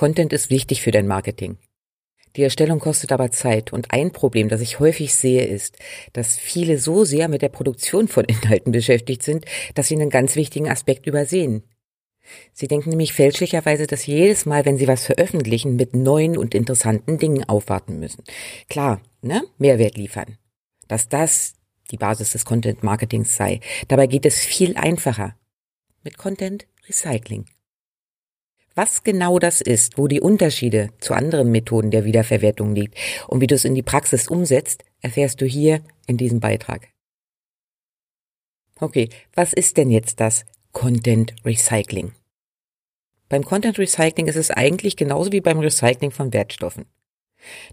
Content ist wichtig für dein Marketing. Die Erstellung kostet aber Zeit und ein Problem, das ich häufig sehe, ist, dass viele so sehr mit der Produktion von Inhalten beschäftigt sind, dass sie einen ganz wichtigen Aspekt übersehen. Sie denken nämlich fälschlicherweise, dass sie jedes Mal, wenn sie was veröffentlichen, mit neuen und interessanten Dingen aufwarten müssen. Klar, ne? Mehrwert liefern. Dass das die Basis des Content Marketings sei. Dabei geht es viel einfacher. Mit Content Recycling. Was genau das ist, wo die Unterschiede zu anderen Methoden der Wiederverwertung liegt und wie du es in die Praxis umsetzt, erfährst du hier in diesem Beitrag. Okay, was ist denn jetzt das Content Recycling? Beim Content Recycling ist es eigentlich genauso wie beim Recycling von Wertstoffen.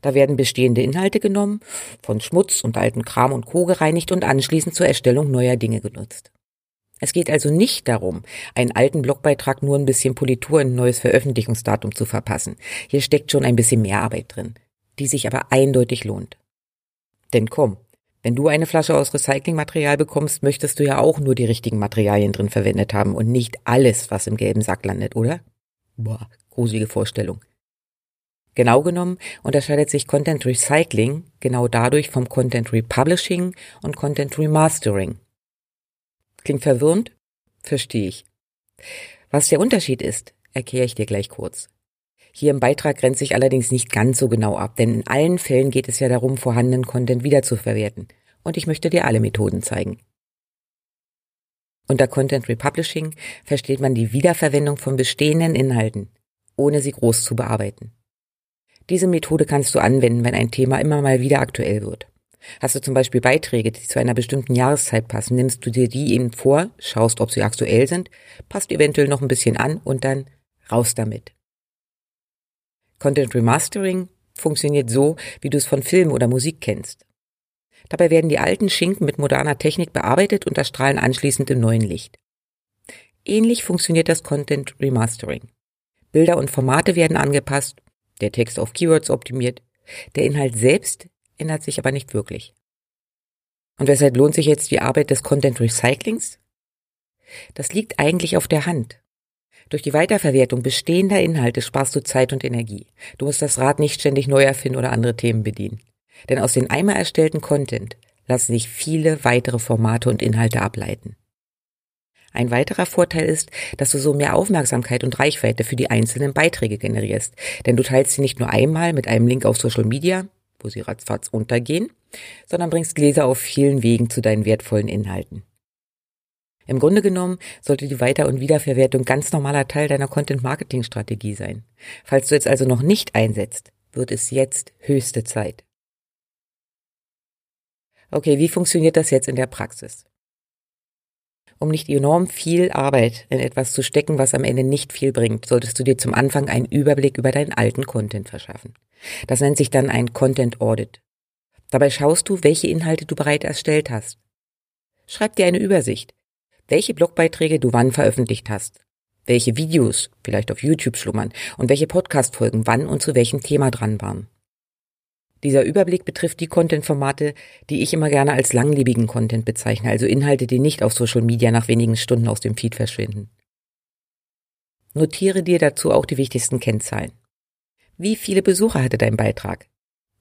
Da werden bestehende Inhalte genommen, von Schmutz und alten Kram und Co. gereinigt und anschließend zur Erstellung neuer Dinge genutzt. Es geht also nicht darum, einen alten Blogbeitrag nur ein bisschen Politur in ein neues Veröffentlichungsdatum zu verpassen. Hier steckt schon ein bisschen mehr Arbeit drin, die sich aber eindeutig lohnt. Denn komm, wenn du eine Flasche aus Recyclingmaterial bekommst, möchtest du ja auch nur die richtigen Materialien drin verwendet haben und nicht alles, was im gelben Sack landet, oder? Boah, gruselige Vorstellung. Genau genommen unterscheidet sich Content Recycling genau dadurch vom Content Republishing und Content Remastering. Klingt verwirrend? Verstehe ich. Was der Unterschied ist, erkläre ich dir gleich kurz. Hier im Beitrag grenzt sich allerdings nicht ganz so genau ab, denn in allen Fällen geht es ja darum, vorhandenen Content wiederzuverwerten. Und ich möchte dir alle Methoden zeigen. Unter Content Republishing versteht man die Wiederverwendung von bestehenden Inhalten, ohne sie groß zu bearbeiten. Diese Methode kannst du anwenden, wenn ein Thema immer mal wieder aktuell wird. Hast du zum Beispiel Beiträge, die zu einer bestimmten Jahreszeit passen, nimmst du dir die eben vor, schaust, ob sie aktuell sind, passt eventuell noch ein bisschen an und dann raus damit. Content Remastering funktioniert so, wie du es von Film oder Musik kennst. Dabei werden die alten Schinken mit moderner Technik bearbeitet und erstrahlen anschließend im neuen Licht. Ähnlich funktioniert das Content Remastering. Bilder und Formate werden angepasst, der Text auf Keywords optimiert, der Inhalt selbst ändert sich aber nicht wirklich. Und weshalb lohnt sich jetzt die Arbeit des Content Recyclings? Das liegt eigentlich auf der Hand. Durch die Weiterverwertung bestehender Inhalte sparst du Zeit und Energie. Du musst das Rad nicht ständig neu erfinden oder andere Themen bedienen. Denn aus den einmal erstellten Content lassen sich viele weitere Formate und Inhalte ableiten. Ein weiterer Vorteil ist, dass du so mehr Aufmerksamkeit und Reichweite für die einzelnen Beiträge generierst, denn du teilst sie nicht nur einmal mit einem Link auf Social Media, wo sie ratzfatz untergehen, sondern bringst Leser auf vielen Wegen zu deinen wertvollen Inhalten. Im Grunde genommen sollte die Weiter- und Wiederverwertung ganz normaler Teil deiner Content-Marketing-Strategie sein. Falls du jetzt also noch nicht einsetzt, wird es jetzt höchste Zeit. Okay, wie funktioniert das jetzt in der Praxis? Um nicht enorm viel Arbeit in etwas zu stecken, was am Ende nicht viel bringt, solltest du dir zum Anfang einen Überblick über deinen alten Content verschaffen. Das nennt sich dann ein Content Audit. Dabei schaust du, welche Inhalte du bereits erstellt hast. Schreib dir eine Übersicht, welche Blogbeiträge du wann veröffentlicht hast, welche Videos vielleicht auf YouTube schlummern und welche Podcast-Folgen wann und zu welchem Thema dran waren. Dieser Überblick betrifft die Content-Formate, die ich immer gerne als langlebigen Content bezeichne, also Inhalte, die nicht auf Social Media nach wenigen Stunden aus dem Feed verschwinden. Notiere dir dazu auch die wichtigsten Kennzahlen. Wie viele Besucher hatte dein Beitrag?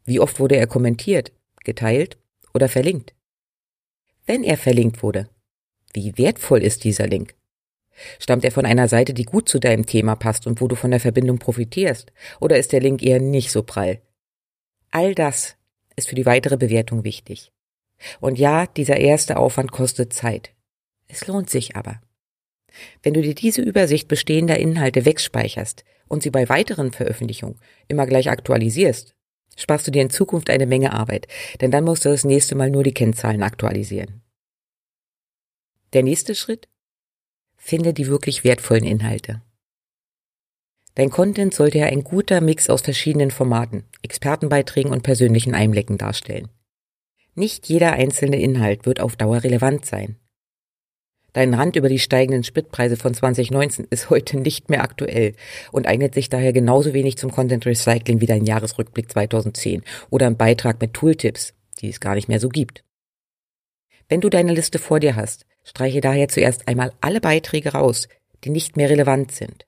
Wie oft wurde er kommentiert, geteilt oder verlinkt? Wenn er verlinkt wurde, wie wertvoll ist dieser Link? Stammt er von einer Seite, die gut zu deinem Thema passt und wo du von der Verbindung profitierst? Oder ist der Link eher nicht so prall? All das ist für die weitere Bewertung wichtig. Und ja, dieser erste Aufwand kostet Zeit. Es lohnt sich aber. Wenn du dir diese Übersicht bestehender Inhalte wegspeicherst und sie bei weiteren Veröffentlichungen immer gleich aktualisierst, sparst du dir in Zukunft eine Menge Arbeit, denn dann musst du das nächste Mal nur die Kennzahlen aktualisieren. Der nächste Schritt? Finde die wirklich wertvollen Inhalte. Dein Content sollte ja ein guter Mix aus verschiedenen Formaten, Expertenbeiträgen und persönlichen Einblicken darstellen. Nicht jeder einzelne Inhalt wird auf Dauer relevant sein. Dein Rand über die steigenden Spritpreise von 2019 ist heute nicht mehr aktuell und eignet sich daher genauso wenig zum Content Recycling wie dein Jahresrückblick 2010 oder ein Beitrag mit Tooltips, die es gar nicht mehr so gibt. Wenn du deine Liste vor dir hast, streiche daher zuerst einmal alle Beiträge raus, die nicht mehr relevant sind.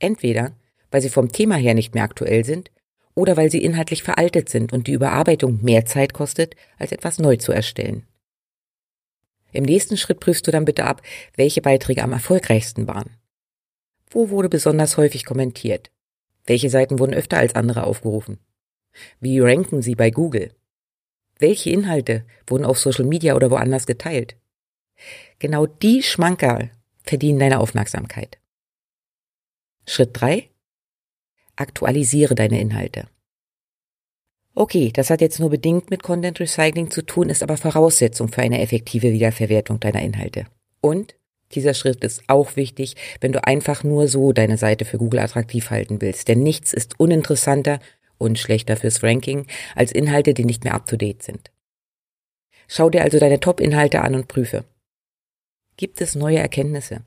Entweder, weil sie vom Thema her nicht mehr aktuell sind oder weil sie inhaltlich veraltet sind und die Überarbeitung mehr Zeit kostet, als etwas neu zu erstellen. Im nächsten Schritt prüfst du dann bitte ab, welche Beiträge am erfolgreichsten waren. Wo wurde besonders häufig kommentiert? Welche Seiten wurden öfter als andere aufgerufen? Wie ranken sie bei Google? Welche Inhalte wurden auf Social Media oder woanders geteilt? Genau die Schmankerl verdienen deine Aufmerksamkeit. Schritt drei: Aktualisiere deine Inhalte. Okay, das hat jetzt nur bedingt mit Content Recycling zu tun, ist aber Voraussetzung für eine effektive Wiederverwertung deiner Inhalte. Und dieser Schritt ist auch wichtig, wenn du einfach nur so deine Seite für Google attraktiv halten willst, denn nichts ist uninteressanter und schlechter fürs Ranking als Inhalte, die nicht mehr up-to-date sind. Schau dir also deine Top-Inhalte an und prüfe. Gibt es neue Erkenntnisse?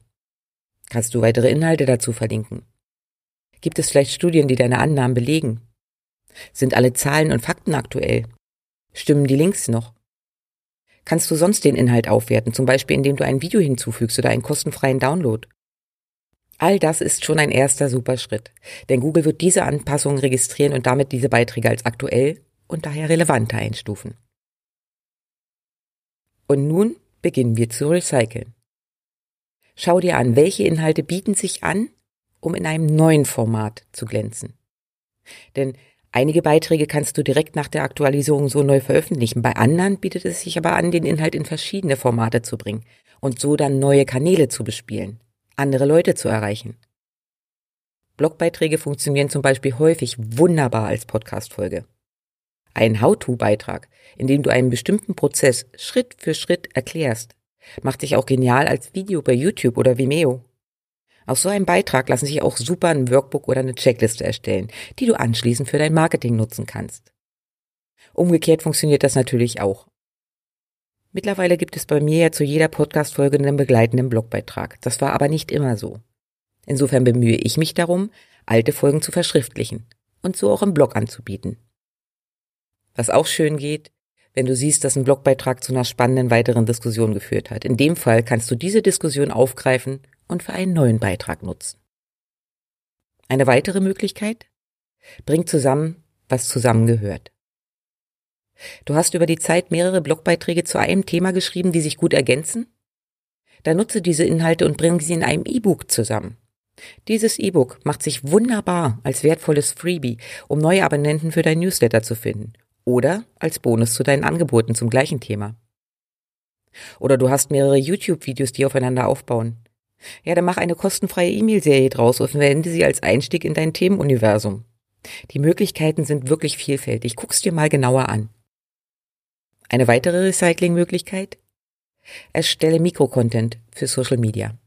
Kannst du weitere Inhalte dazu verlinken? Gibt es vielleicht Studien, die deine Annahmen belegen? Sind alle Zahlen und Fakten aktuell? Stimmen die Links noch? Kannst du sonst den Inhalt aufwerten, zum Beispiel indem du ein Video hinzufügst oder einen kostenfreien Download? All das ist schon ein erster super Schritt, denn Google wird diese Anpassungen registrieren und damit diese Beiträge als aktuell und daher relevanter einstufen. Und nun beginnen wir zu recyceln. Schau dir an, welche Inhalte bieten sich an, um in einem neuen Format zu glänzen. Denn Einige Beiträge kannst du direkt nach der Aktualisierung so neu veröffentlichen. Bei anderen bietet es sich aber an, den Inhalt in verschiedene Formate zu bringen und so dann neue Kanäle zu bespielen, andere Leute zu erreichen. Blogbeiträge funktionieren zum Beispiel häufig wunderbar als Podcastfolge. Ein How-to-Beitrag, in dem du einen bestimmten Prozess Schritt für Schritt erklärst, macht sich auch genial als Video bei YouTube oder Vimeo. Aus so einem Beitrag lassen sich auch super ein Workbook oder eine Checkliste erstellen, die du anschließend für dein Marketing nutzen kannst. Umgekehrt funktioniert das natürlich auch. Mittlerweile gibt es bei mir ja zu jeder Podcast-Folge einen begleitenden Blogbeitrag. Das war aber nicht immer so. Insofern bemühe ich mich darum, alte Folgen zu verschriftlichen und so auch im Blog anzubieten. Was auch schön geht, wenn du siehst, dass ein Blogbeitrag zu einer spannenden weiteren Diskussion geführt hat. In dem Fall kannst du diese Diskussion aufgreifen und für einen neuen Beitrag nutzen. Eine weitere Möglichkeit? Bring zusammen, was zusammengehört. Du hast über die Zeit mehrere Blogbeiträge zu einem Thema geschrieben, die sich gut ergänzen? Dann nutze diese Inhalte und bring sie in einem E-Book zusammen. Dieses E-Book macht sich wunderbar als wertvolles Freebie, um neue Abonnenten für dein Newsletter zu finden oder als Bonus zu deinen Angeboten zum gleichen Thema. Oder du hast mehrere YouTube-Videos, die aufeinander aufbauen. Ja, dann mach eine kostenfreie E-Mail-Serie draus und verwende sie als Einstieg in dein Themenuniversum. Die Möglichkeiten sind wirklich vielfältig. Guck's dir mal genauer an. Eine weitere Recycling-Möglichkeit? Erstelle Mikrocontent für Social Media.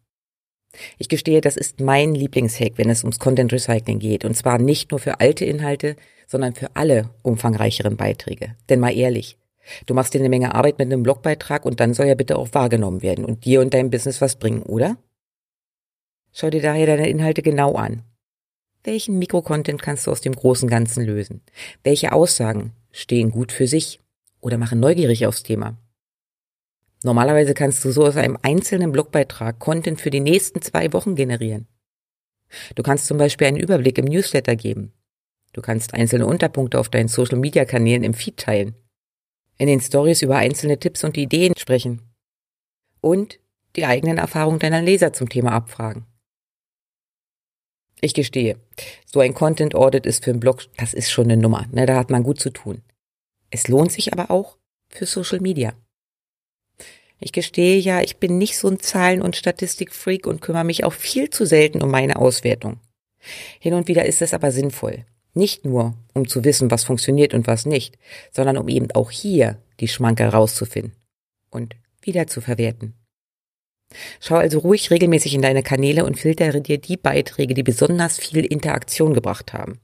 Ich gestehe, das ist mein Lieblingshack, wenn es ums Content Recycling geht. Und zwar nicht nur für alte Inhalte, sondern für alle umfangreicheren Beiträge. Denn mal ehrlich, du machst dir eine Menge Arbeit mit einem Blogbeitrag und dann soll er bitte auch wahrgenommen werden und dir und deinem Business was bringen, oder? Schau dir daher deine Inhalte genau an. Welchen Mikrocontent kannst du aus dem großen Ganzen lösen? Welche Aussagen stehen gut für sich oder machen neugierig aufs Thema? Normalerweise kannst du so aus einem einzelnen Blogbeitrag Content für die nächsten zwei Wochen generieren. Du kannst zum Beispiel einen Überblick im Newsletter geben. Du kannst einzelne Unterpunkte auf deinen Social Media Kanälen im Feed teilen. In den Stories über einzelne Tipps und Ideen sprechen. Und die eigenen Erfahrungen deiner Leser zum Thema abfragen. Ich gestehe, so ein Content Audit ist für einen Blog, das ist schon eine Nummer, ne, da hat man gut zu tun. Es lohnt sich aber auch für Social Media. Ich gestehe ja, ich bin nicht so ein Zahlen- und Statistikfreak und kümmere mich auch viel zu selten um meine Auswertung. Hin und wieder ist es aber sinnvoll. Nicht nur, um zu wissen, was funktioniert und was nicht, sondern um eben auch hier die Schmanke rauszufinden und wieder zu verwerten. Schau also ruhig regelmäßig in deine Kanäle und filtere dir die Beiträge, die besonders viel Interaktion gebracht haben.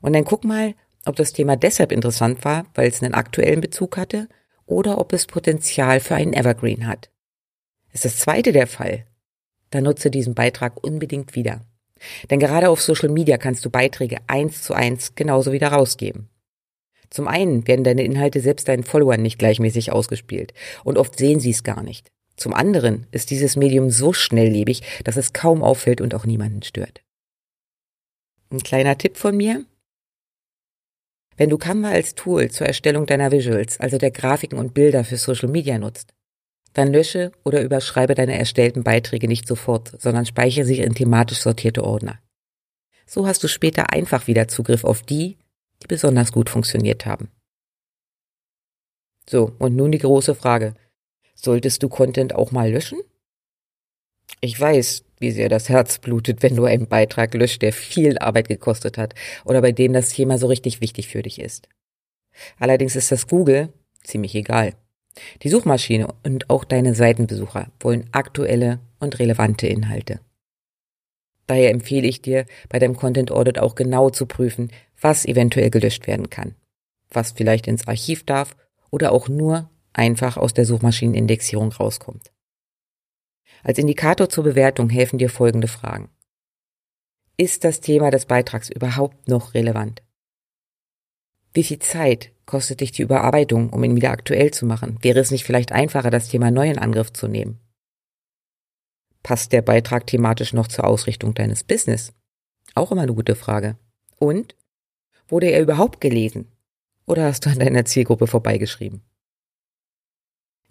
Und dann guck mal, ob das Thema deshalb interessant war, weil es einen aktuellen Bezug hatte oder ob es Potenzial für einen Evergreen hat. Ist das zweite der Fall, dann nutze diesen Beitrag unbedingt wieder. Denn gerade auf Social Media kannst du Beiträge eins zu eins genauso wieder rausgeben. Zum einen werden deine Inhalte selbst deinen Followern nicht gleichmäßig ausgespielt und oft sehen sie es gar nicht. Zum anderen ist dieses Medium so schnelllebig, dass es kaum auffällt und auch niemanden stört. Ein kleiner Tipp von mir. Wenn du Canva als Tool zur Erstellung deiner Visuals, also der Grafiken und Bilder für Social Media nutzt, dann lösche oder überschreibe deine erstellten Beiträge nicht sofort, sondern speichere sie in thematisch sortierte Ordner. So hast du später einfach wieder Zugriff auf die, die besonders gut funktioniert haben. So, und nun die große Frage. Solltest du Content auch mal löschen? Ich weiß, wie sehr das Herz blutet, wenn du einen Beitrag löscht, der viel Arbeit gekostet hat oder bei dem das Thema so richtig wichtig für dich ist. Allerdings ist das Google ziemlich egal. Die Suchmaschine und auch deine Seitenbesucher wollen aktuelle und relevante Inhalte. Daher empfehle ich dir, bei deinem Content Audit auch genau zu prüfen, was eventuell gelöscht werden kann, was vielleicht ins Archiv darf oder auch nur einfach aus der Suchmaschinenindexierung rauskommt. Als Indikator zur Bewertung helfen dir folgende Fragen. Ist das Thema des Beitrags überhaupt noch relevant? Wie viel Zeit kostet dich die Überarbeitung, um ihn wieder aktuell zu machen? Wäre es nicht vielleicht einfacher, das Thema neu in Angriff zu nehmen? Passt der Beitrag thematisch noch zur Ausrichtung deines Business? Auch immer eine gute Frage. Und? Wurde er überhaupt gelesen? Oder hast du an deiner Zielgruppe vorbeigeschrieben?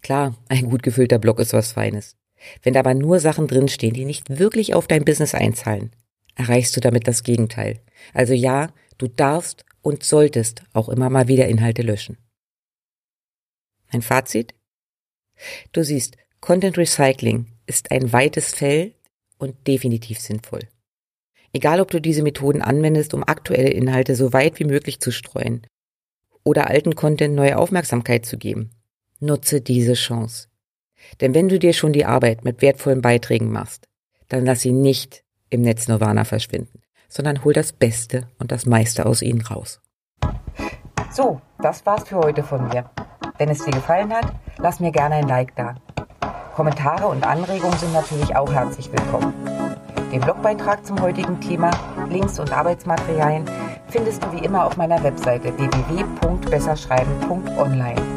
Klar, ein gut gefüllter Blog ist was Feines. Wenn da aber nur Sachen drinstehen, die nicht wirklich auf dein Business einzahlen, erreichst du damit das Gegenteil. Also ja, du darfst und solltest auch immer mal wieder Inhalte löschen. Ein Fazit? Du siehst, Content Recycling ist ein weites Feld und definitiv sinnvoll. Egal, ob du diese Methoden anwendest, um aktuelle Inhalte so weit wie möglich zu streuen oder alten Content neue Aufmerksamkeit zu geben, nutze diese Chance. Denn wenn du dir schon die Arbeit mit wertvollen Beiträgen machst, dann lass sie nicht im Netz Nirvana verschwinden sondern hol das Beste und das meiste aus ihnen raus. So, das war's für heute von mir. Wenn es dir gefallen hat, lass mir gerne ein Like da. Kommentare und Anregungen sind natürlich auch herzlich willkommen. Den Blogbeitrag zum heutigen Thema, Links und Arbeitsmaterialien findest du wie immer auf meiner Webseite www.besserschreiben.online.